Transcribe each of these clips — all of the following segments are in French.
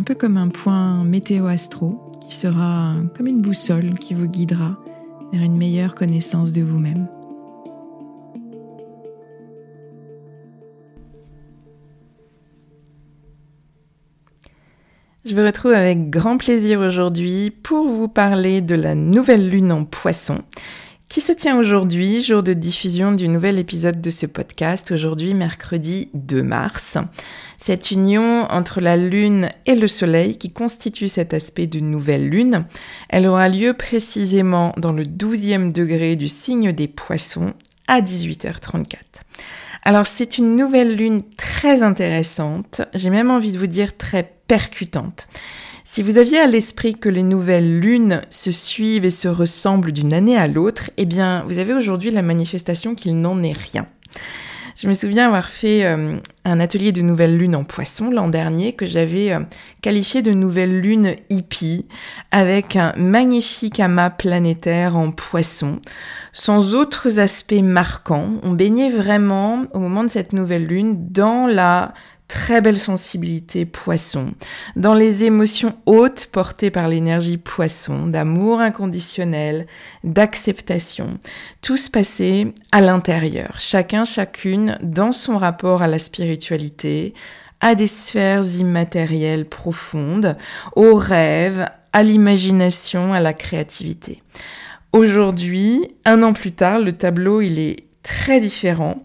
un peu comme un point météo-astro qui sera comme une boussole qui vous guidera vers une meilleure connaissance de vous-même. Je vous retrouve avec grand plaisir aujourd'hui pour vous parler de la nouvelle lune en poisson qui se tient aujourd'hui, jour de diffusion du nouvel épisode de ce podcast, aujourd'hui mercredi 2 mars. Cette union entre la Lune et le Soleil qui constitue cet aspect de nouvelle Lune, elle aura lieu précisément dans le 12e degré du signe des poissons à 18h34. Alors c'est une nouvelle Lune très intéressante, j'ai même envie de vous dire très percutante. Si vous aviez à l'esprit que les nouvelles lunes se suivent et se ressemblent d'une année à l'autre, eh bien, vous avez aujourd'hui la manifestation qu'il n'en est rien. Je me souviens avoir fait euh, un atelier de nouvelle lune en poisson l'an dernier que j'avais euh, qualifié de nouvelle lune hippie avec un magnifique amas planétaire en poisson sans autres aspects marquants. On baignait vraiment au moment de cette nouvelle lune dans la très belle sensibilité poisson, dans les émotions hautes portées par l'énergie poisson, d'amour inconditionnel, d'acceptation. Tout se passait à l'intérieur, chacun, chacune dans son rapport à la spiritualité, à des sphères immatérielles profondes, aux rêves, à l'imagination, à la créativité. Aujourd'hui, un an plus tard, le tableau, il est très différent,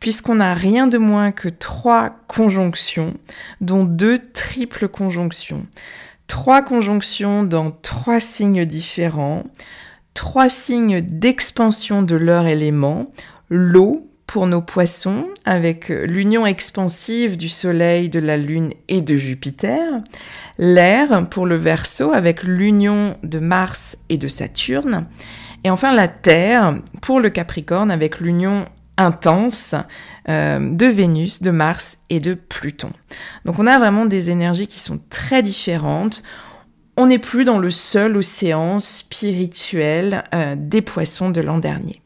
puisqu'on n'a rien de moins que trois conjonctions, dont deux triples conjonctions. Trois conjonctions dans trois signes différents, trois signes d'expansion de leur élément, l'eau pour nos poissons, avec l'union expansive du Soleil, de la Lune et de Jupiter, l'air pour le Verseau, avec l'union de Mars et de Saturne, et enfin la Terre pour le Capricorne avec l'union intense euh, de Vénus, de Mars et de Pluton. Donc on a vraiment des énergies qui sont très différentes. On n'est plus dans le seul océan spirituel euh, des poissons de l'an dernier.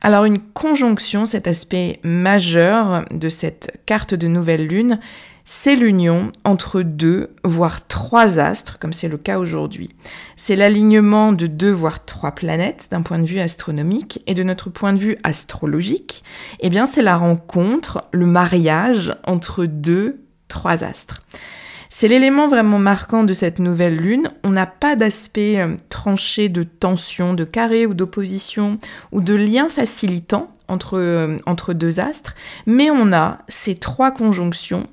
Alors une conjonction, cet aspect majeur de cette carte de nouvelle lune, c'est l'union entre deux, voire trois astres, comme c'est le cas aujourd'hui. C'est l'alignement de deux, voire trois planètes d'un point de vue astronomique et de notre point de vue astrologique. Eh bien, c'est la rencontre, le mariage entre deux, trois astres. C'est l'élément vraiment marquant de cette nouvelle lune. On n'a pas d'aspect euh, tranché de tension, de carré ou d'opposition ou de lien facilitant entre, euh, entre deux astres, mais on a ces trois conjonctions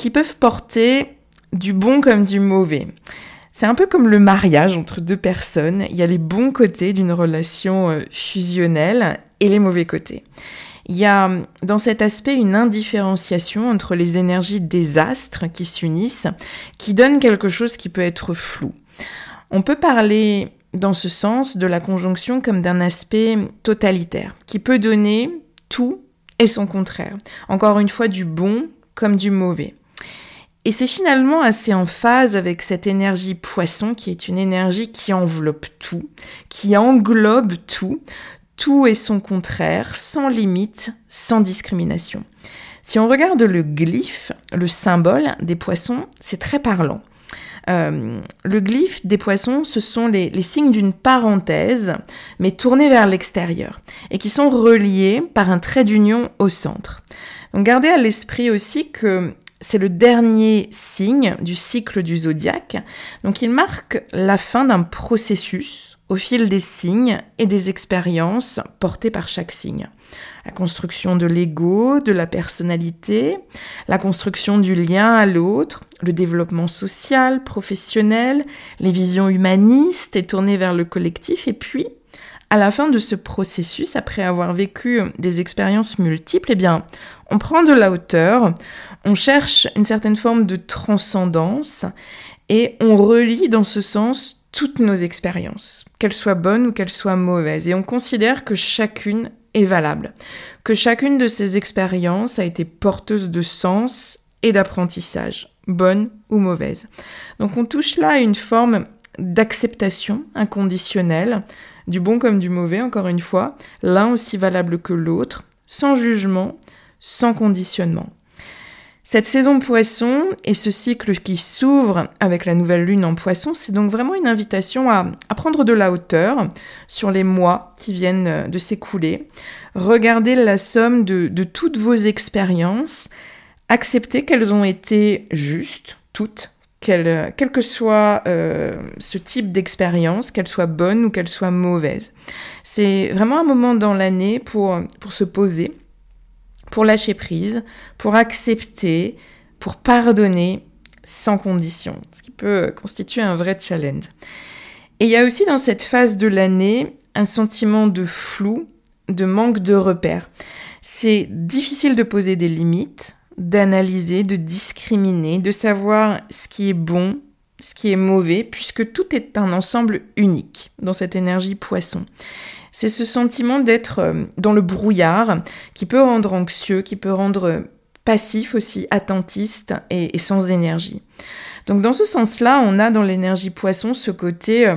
qui peuvent porter du bon comme du mauvais. C'est un peu comme le mariage entre deux personnes. Il y a les bons côtés d'une relation euh, fusionnelle et les mauvais côtés. Il y a dans cet aspect une indifférenciation entre les énergies des astres qui s'unissent, qui donne quelque chose qui peut être flou. On peut parler dans ce sens de la conjonction comme d'un aspect totalitaire, qui peut donner tout et son contraire. Encore une fois, du bon comme du mauvais. Et c'est finalement assez en phase avec cette énergie poisson qui est une énergie qui enveloppe tout, qui englobe tout, tout et son contraire, sans limite, sans discrimination. Si on regarde le glyphe, le symbole des poissons, c'est très parlant. Euh, le glyphe des poissons, ce sont les, signes d'une parenthèse, mais tournés vers l'extérieur, et qui sont reliés par un trait d'union au centre. Donc gardez à l'esprit aussi que c'est le dernier signe du cycle du zodiaque, donc il marque la fin d'un processus au fil des signes et des expériences portées par chaque signe. La construction de l'ego, de la personnalité, la construction du lien à l'autre, le développement social, professionnel, les visions humanistes et tournées vers le collectif, et puis, à la fin de ce processus, après avoir vécu des expériences multiples, eh bien, on prend de la hauteur, on cherche une certaine forme de transcendance et on relie dans ce sens toutes nos expériences, qu'elles soient bonnes ou qu'elles soient mauvaises, et on considère que chacune est valable, que chacune de ces expériences a été porteuse de sens et d'apprentissage, bonne ou mauvaise. Donc on touche là à une forme d'acceptation inconditionnelle, du bon comme du mauvais, encore une fois, l'un aussi valable que l'autre, sans jugement, sans conditionnement. Cette saison poisson et ce cycle qui s'ouvre avec la nouvelle lune en poisson, c'est donc vraiment une invitation à, prendre de la hauteur sur les mois qui viennent de s'écouler, regarder la somme de, toutes vos expériences, accepter qu'elles ont été justes, toutes, quel, que soit euh, ce type d'expérience, qu'elles soient bonnes ou qu'elles soient mauvaises. C'est vraiment un moment dans l'année pour, pour se poser pour lâcher prise, pour accepter, pour pardonner sans condition, ce qui peut constituer un vrai challenge. Et il y a aussi dans cette phase de l'année un sentiment de flou, de manque de repères. C'est difficile de poser des limites, d'analyser, de discriminer, de savoir ce qui est bon, ce qui est mauvais, puisque tout est un ensemble unique dans cette énergie poisson. C'est ce sentiment d'être euh, dans le brouillard qui peut rendre anxieux, qui peut rendre passif aussi, attentiste et, sans énergie. Donc dans ce sens-là, on a dans l'énergie poisson ce côté euh,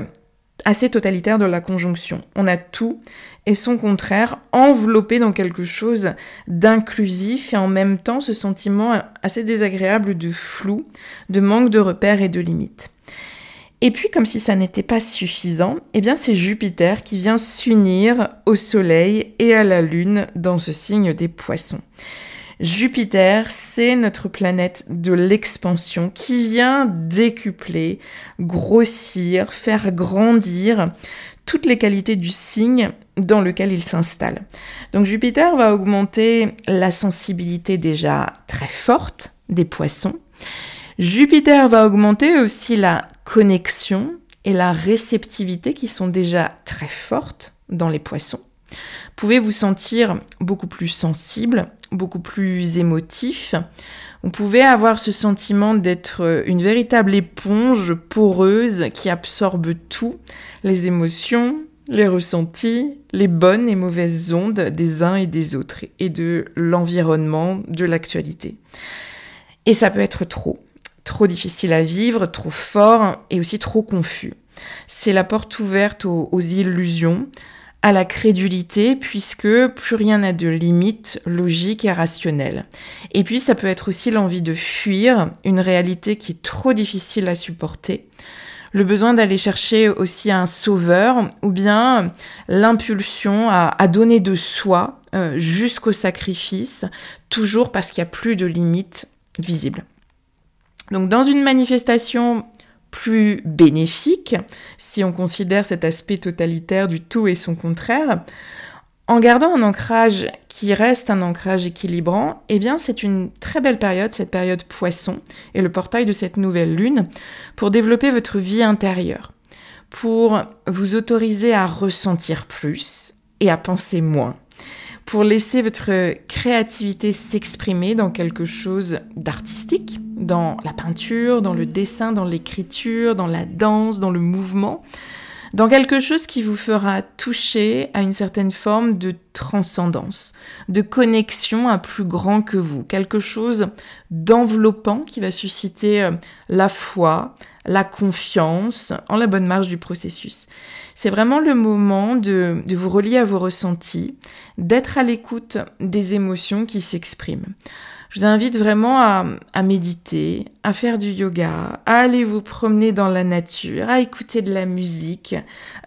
assez totalitaire de la conjonction. On a tout et son contraire enveloppé dans quelque chose d'inclusif et en même temps ce sentiment assez désagréable de flou, de manque de repères et de limites. Et puis, comme si ça n'était pas suffisant, eh bien, c'est Jupiter qui vient s'unir au Soleil et à la Lune dans ce signe des poissons. Jupiter, c'est notre planète de l'expansion qui vient décupler, grossir, faire grandir toutes les qualités du signe dans lequel il s'installe. Donc Jupiter va augmenter la sensibilité déjà très forte des poissons. Jupiter va augmenter aussi la connexion et la réceptivité qui sont déjà très fortes dans les poissons. Vous pouvez vous sentir beaucoup plus sensible, beaucoup plus émotif. Vous pouvez avoir ce sentiment d'être une véritable éponge poreuse qui absorbe tout, les émotions, les ressentis, les bonnes et mauvaises ondes des uns et des autres et de l'environnement, de l'actualité. Et ça peut être trop trop difficile à vivre, trop fort et aussi trop confus. C'est la porte ouverte aux, illusions, à la crédulité, puisque plus rien n'a de limite logique et rationnelle. Et puis ça peut être aussi l'envie de fuir une réalité qui est trop difficile à supporter, le besoin d'aller chercher aussi un sauveur, ou bien l'impulsion à, donner de soi euh, jusqu'au sacrifice, toujours parce qu'il n'y a plus de limites visibles. Donc dans une manifestation plus bénéfique, si on considère cet aspect totalitaire du tout et son contraire, En gardant un ancrage qui reste un ancrage équilibrant, eh bien c'est une très belle période, cette période poisson, et le portail de cette nouvelle lune, pour développer votre vie intérieure, pour vous autoriser à ressentir plus et à penser moins, pour laisser votre créativité s'exprimer dans quelque chose d'artistique, dans la peinture, dans le dessin, dans l'écriture, dans la danse, dans le mouvement, dans quelque chose qui vous fera toucher à une certaine forme de transcendance, de connexion à plus grand que vous, quelque chose d'enveloppant qui va susciter euh, la foi, la confiance en la bonne marche du processus. C'est vraiment le moment de, de, vous relier à vos ressentis, d'être à l'écoute des émotions qui s'expriment. Je vous invite vraiment à, méditer, à faire du yoga, à aller vous promener dans la nature, à écouter de la musique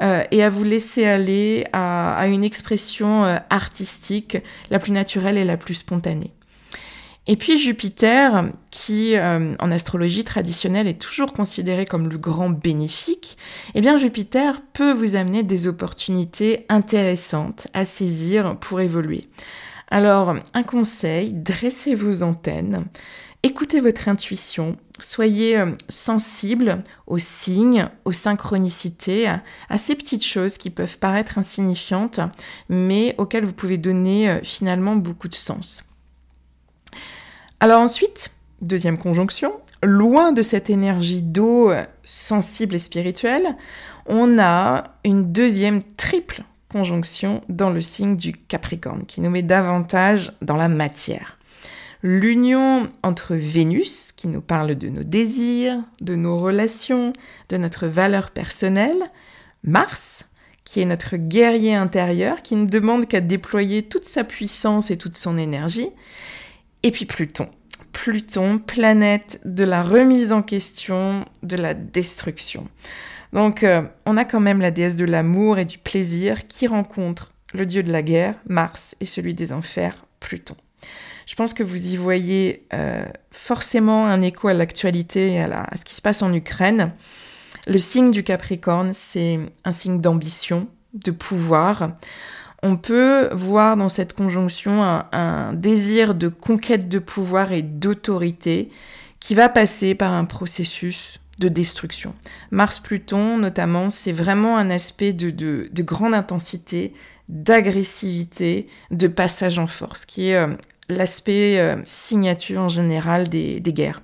euh, et à vous laisser aller à, une expression euh, artistique la plus naturelle et la plus spontanée. Et puis Jupiter, qui euh, en astrologie traditionnelle est toujours considéré comme le grand bénéfique, eh bien Jupiter peut vous amener des opportunités intéressantes à saisir pour évoluer. Alors, un conseil, dressez vos antennes, écoutez votre intuition, soyez euh, sensible aux signes, aux synchronicités, à ces petites choses qui peuvent paraître insignifiantes, mais auxquelles vous pouvez donner euh, finalement beaucoup de sens. Alors ensuite, deuxième conjonction, loin de cette énergie d'eau euh, sensible et spirituelle, on a une deuxième triple conjonction dans le signe du Capricorne, qui nous met davantage dans la matière. L'union entre Vénus, qui nous parle de nos désirs, de nos relations, de notre valeur personnelle, Mars, qui est notre guerrier intérieur, qui ne demande qu'à déployer toute sa puissance et toute son énergie, et puis Pluton. Pluton, planète de la remise en question, de la destruction. Donc euh, on a quand même la déesse de l'amour et du plaisir qui rencontre le dieu de la guerre, Mars, et celui des enfers, Pluton. Je pense que vous y voyez euh, forcément un écho à l'actualité et à, ce qui se passe en Ukraine. Le signe du Capricorne, c'est un signe d'ambition, de pouvoir. On peut voir dans cette conjonction un désir de conquête de pouvoir et d'autorité qui va passer par un processus de destruction. Mars-Pluton, notamment, c'est vraiment un aspect de, de, grande intensité, d'agressivité, de passage en force, qui est euh, l'aspect euh, signature en général des, des guerres.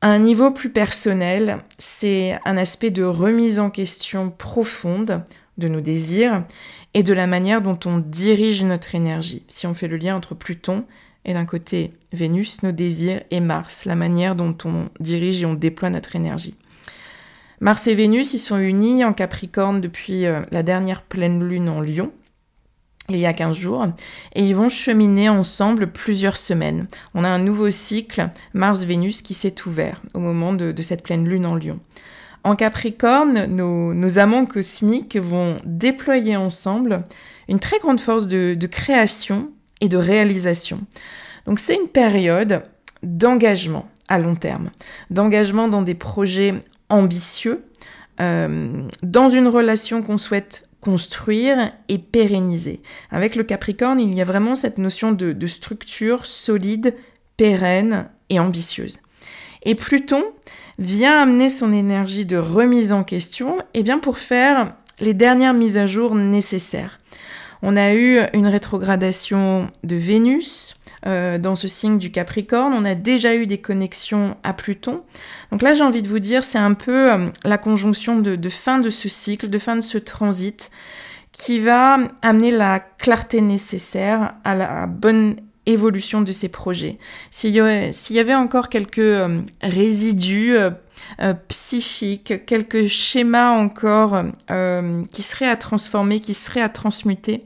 À un niveau plus personnel, c'est un aspect de remise en question profonde de nos désirs et de la manière dont on dirige notre énergie. Si on fait le lien entre Pluton et d'un côté Vénus, nos désirs, et Mars, la manière dont on dirige et on déploie notre énergie. Mars et Vénus, ils sont unis en Capricorne depuis euh, la dernière pleine lune en Lion, il y a 15 jours, et ils vont cheminer ensemble plusieurs semaines. On a un nouveau cycle Mars-Vénus qui s'est ouvert au moment de, cette pleine lune en Lion. En Capricorne, nos, amants cosmiques vont déployer ensemble une très grande force de création de réalisation. Donc c'est une période d'engagement à long terme, d'engagement dans des projets ambitieux, euh, dans une relation qu'on souhaite construire et pérenniser. Avec le Capricorne, il y a vraiment cette notion de, de structure solide, pérenne et ambitieuse. Et Pluton vient amener son énergie de remise en question et eh bien pour faire les dernières mises à jour nécessaires. On a eu une rétrogradation de Vénus, euh, dans ce signe du Capricorne. On a déjà eu des connexions à Pluton. Donc là, j'ai envie de vous dire, c'est un peu euh, la conjonction de, fin de ce cycle, de fin de ce transit, qui va amener la clarté nécessaire à la bonne évolution de ces projets. S'il y, avait encore quelques euh, résidus euh, psychique, quelques schémas encore euh, qui seraient à transformer, qui seraient à transmuter,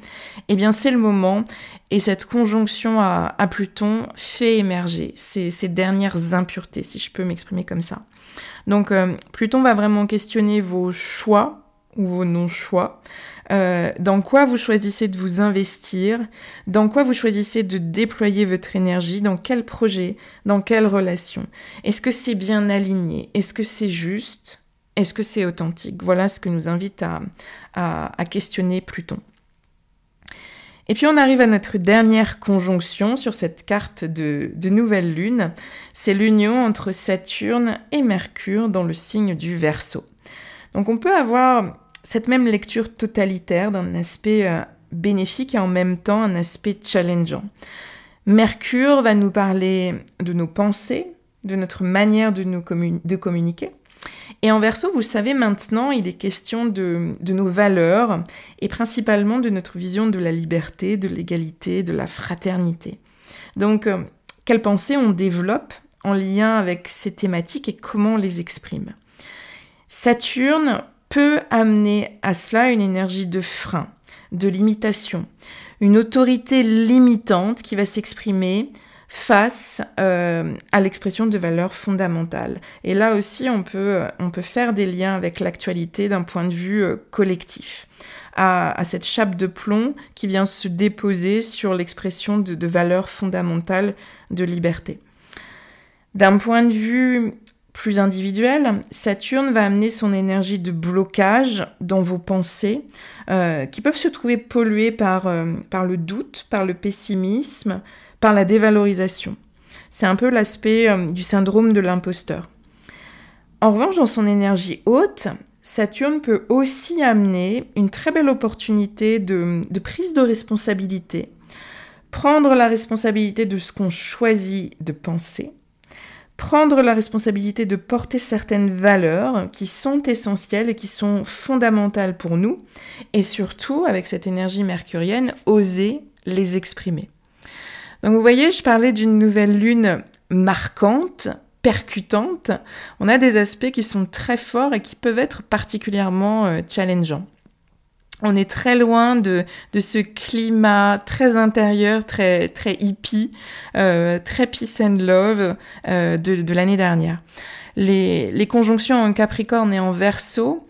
eh bien c'est le moment. Et cette conjonction à, Pluton fait émerger ces, dernières impuretés, si je peux m'exprimer comme ça. Donc euh, Pluton va vraiment questionner vos choix ou vos non-choix, euh, dans quoi vous choisissez de vous investir, dans quoi vous choisissez de déployer votre énergie, dans quel projet, dans quelle relation? Est-ce que c'est bien aligné? Est-ce que c'est juste? Est-ce que c'est authentique? Voilà ce que nous invite à, à, questionner Pluton. Et puis on arrive à notre dernière conjonction sur cette carte de, nouvelle lune. C'est l'union entre Saturne et Mercure dans le signe du Verseau. Donc on peut avoir cette même lecture totalitaire d'un aspect euh, bénéfique et en même temps un aspect challengeant. Mercure va nous parler de nos pensées, de notre manière de, nous de communiquer. Et en verso, vous le savez maintenant, il est question de, nos valeurs et principalement de notre vision de la liberté, de l'égalité, de la fraternité. Donc, euh, quelles pensées on développe en lien avec ces thématiques et comment on les exprime? Saturne peut amener à cela une énergie de frein, de limitation, une autorité limitante qui va s'exprimer face euh, à l'expression de valeurs fondamentales. Et là aussi, on peut, on peut faire des liens avec l'actualité d'un point de vue euh, collectif. À, cette chape de plomb qui vient se déposer sur l'expression de, de valeurs fondamentales de liberté. D'un point de vue plus individuel, Saturne va amener son énergie de blocage dans vos pensées, euh, qui peuvent se trouver polluées par, par le doute, par le pessimisme, par la dévalorisation. C'est un peu l'aspect euh, du syndrome de l'imposteur. En revanche, dans son énergie haute, Saturne peut aussi amener une très belle opportunité de, prise de responsabilité, prendre la responsabilité de ce qu'on choisit de penser, prendre la responsabilité de porter certaines valeurs qui sont essentielles et qui sont fondamentales pour nous, et surtout, avec cette énergie mercurienne, oser les exprimer. Donc vous voyez, je parlais d'une nouvelle lune marquante, percutante. On a des aspects qui sont très forts et qui peuvent être particulièrement euh, challengeants. On est très loin de, ce climat très intérieur, très, très hippie, euh, très peace and love euh, de, l'année dernière. Les, les, conjonctions en Capricorne et en Verseau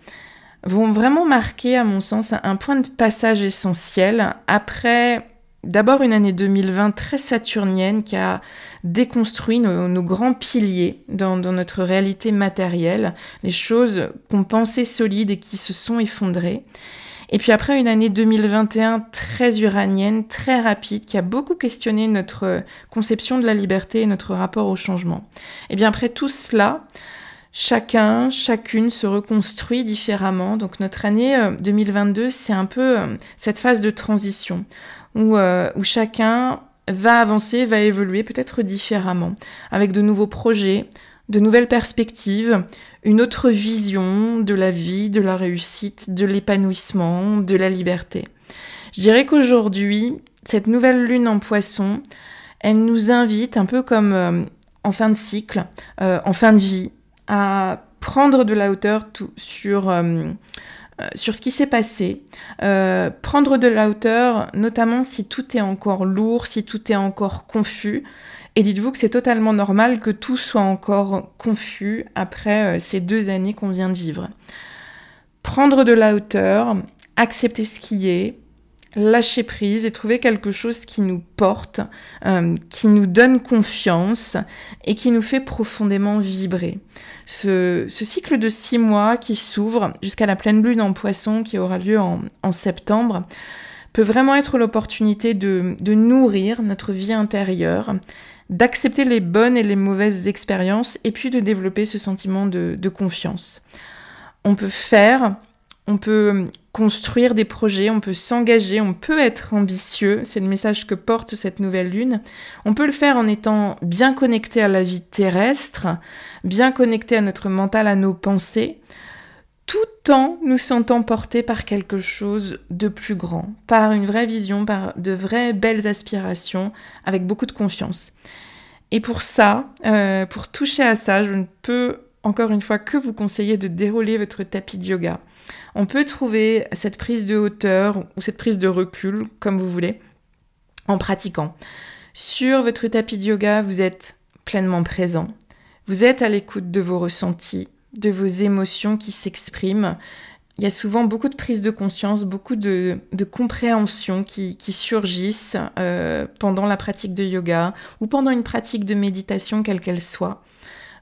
vont vraiment marquer, à mon sens, un point de passage essentiel après D'abord une année 2020 très saturnienne qui a déconstruit nos, grands piliers dans, notre réalité matérielle, les choses qu'on pensait solides et qui se sont effondrées. Et puis après une année 2021 très uranienne, très rapide, qui a beaucoup questionné notre conception de la liberté et notre rapport au changement. Et bien après tout cela, chacun, chacune se reconstruit différemment. Donc notre année 2022, euh, c'est un peu euh, cette phase de transition euh, où, chacun va avancer, va évoluer peut-être différemment, avec de nouveaux projets, de nouvelles perspectives, une autre vision de la vie, de la réussite, de l'épanouissement, de la liberté. Je dirais qu'aujourd'hui, cette nouvelle lune en poisson, elle nous invite, un peu comme euh, en fin de cycle, euh, en fin de vie, à prendre de la hauteur sur euh, sur ce qui s'est passé, prendre de la hauteur, notamment si tout est encore lourd, si tout est encore confus. Et dites-vous que c'est totalement normal que tout soit encore confus après euh, ces deux années qu'on vient de vivre. Prendre de la hauteur, accepter ce qui est, lâcher prise et trouver quelque chose qui nous porte, euh, qui nous donne confiance et qui nous fait profondément vibrer. Ce, cycle de six mois qui s'ouvre jusqu'à la pleine lune en poisson qui aura lieu en, septembre peut vraiment être l'opportunité de, nourrir notre vie intérieure, d'accepter les bonnes et les mauvaises expériences et puis de développer ce sentiment de confiance. On peut faire, on peut construire des projets, on peut s'engager, on peut être ambitieux, c'est le message que porte cette nouvelle lune. On peut le faire en étant bien connecté à la vie terrestre, bien connecté à notre mental, à nos pensées, tout en nous sentant portés par quelque chose de plus grand, par une vraie vision, par de vraies belles aspirations, avec beaucoup de confiance. Et pour ça, euh, pour toucher à ça, je ne peux encore une fois que vous conseiller de dérouler votre tapis de yoga on peut trouver cette prise de hauteur ou cette prise de recul, comme vous voulez, en pratiquant. Sur votre tapis de yoga, vous êtes pleinement présent. Vous êtes à l'écoute de vos ressentis, de vos émotions qui s'expriment. Il y a souvent beaucoup de prise de conscience, beaucoup de, compréhension qui, surgissent euh, pendant la pratique de yoga ou pendant une pratique de méditation, quelle qu'elle soit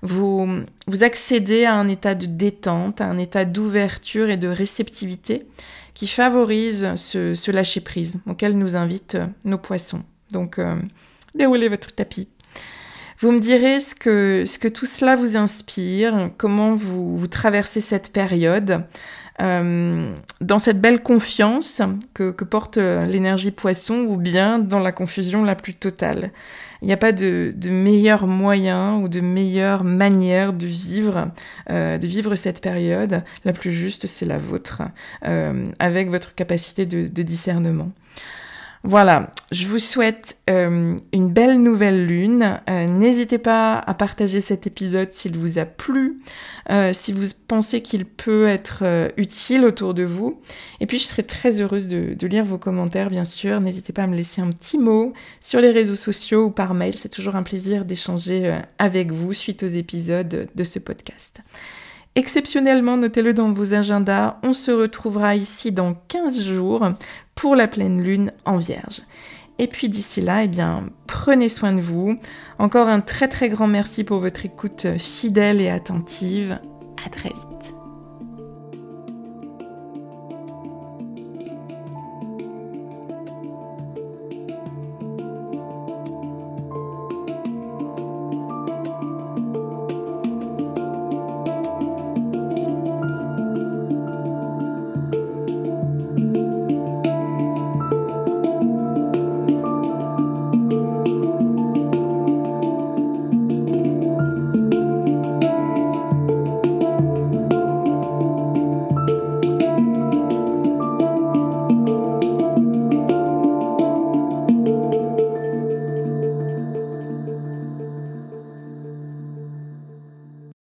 vous, vous accédez à un état de détente, à un état d'ouverture et de réceptivité qui favorise ce, lâcher-prise auquel nous invitent nos poissons. Donc, déroulez votre tapis. Vous me direz ce que, ce que tout cela vous inspire, comment vous, traversez cette période. Euh, dans cette belle confiance que, porte euh, l'énergie poisson ou bien dans la confusion la plus totale. Il n'y a pas de, meilleur moyen ou de meilleure manière de vivre, euh, de vivre cette période. La plus juste, c'est la vôtre, avec votre capacité de discernement. Voilà, je vous souhaite euh, une belle nouvelle lune. Euh, n'hésitez pas à partager cet épisode s'il vous a plu, euh, si vous pensez qu'il peut être utile autour de vous. Et puis je serai très heureuse de, lire vos commentaires, bien sûr. N'hésitez pas à me laisser un petit mot sur les réseaux sociaux ou par mail. C'est toujours un plaisir d'échanger avec vous suite aux épisodes de ce podcast. Exceptionnellement, notez-le dans vos agendas, on se retrouvera ici dans 15 jours pour la pleine lune en vierge. Et puis d'ici là, eh bien, prenez soin de vous. Encore un très très grand merci pour votre écoute fidèle et attentive. À très vite.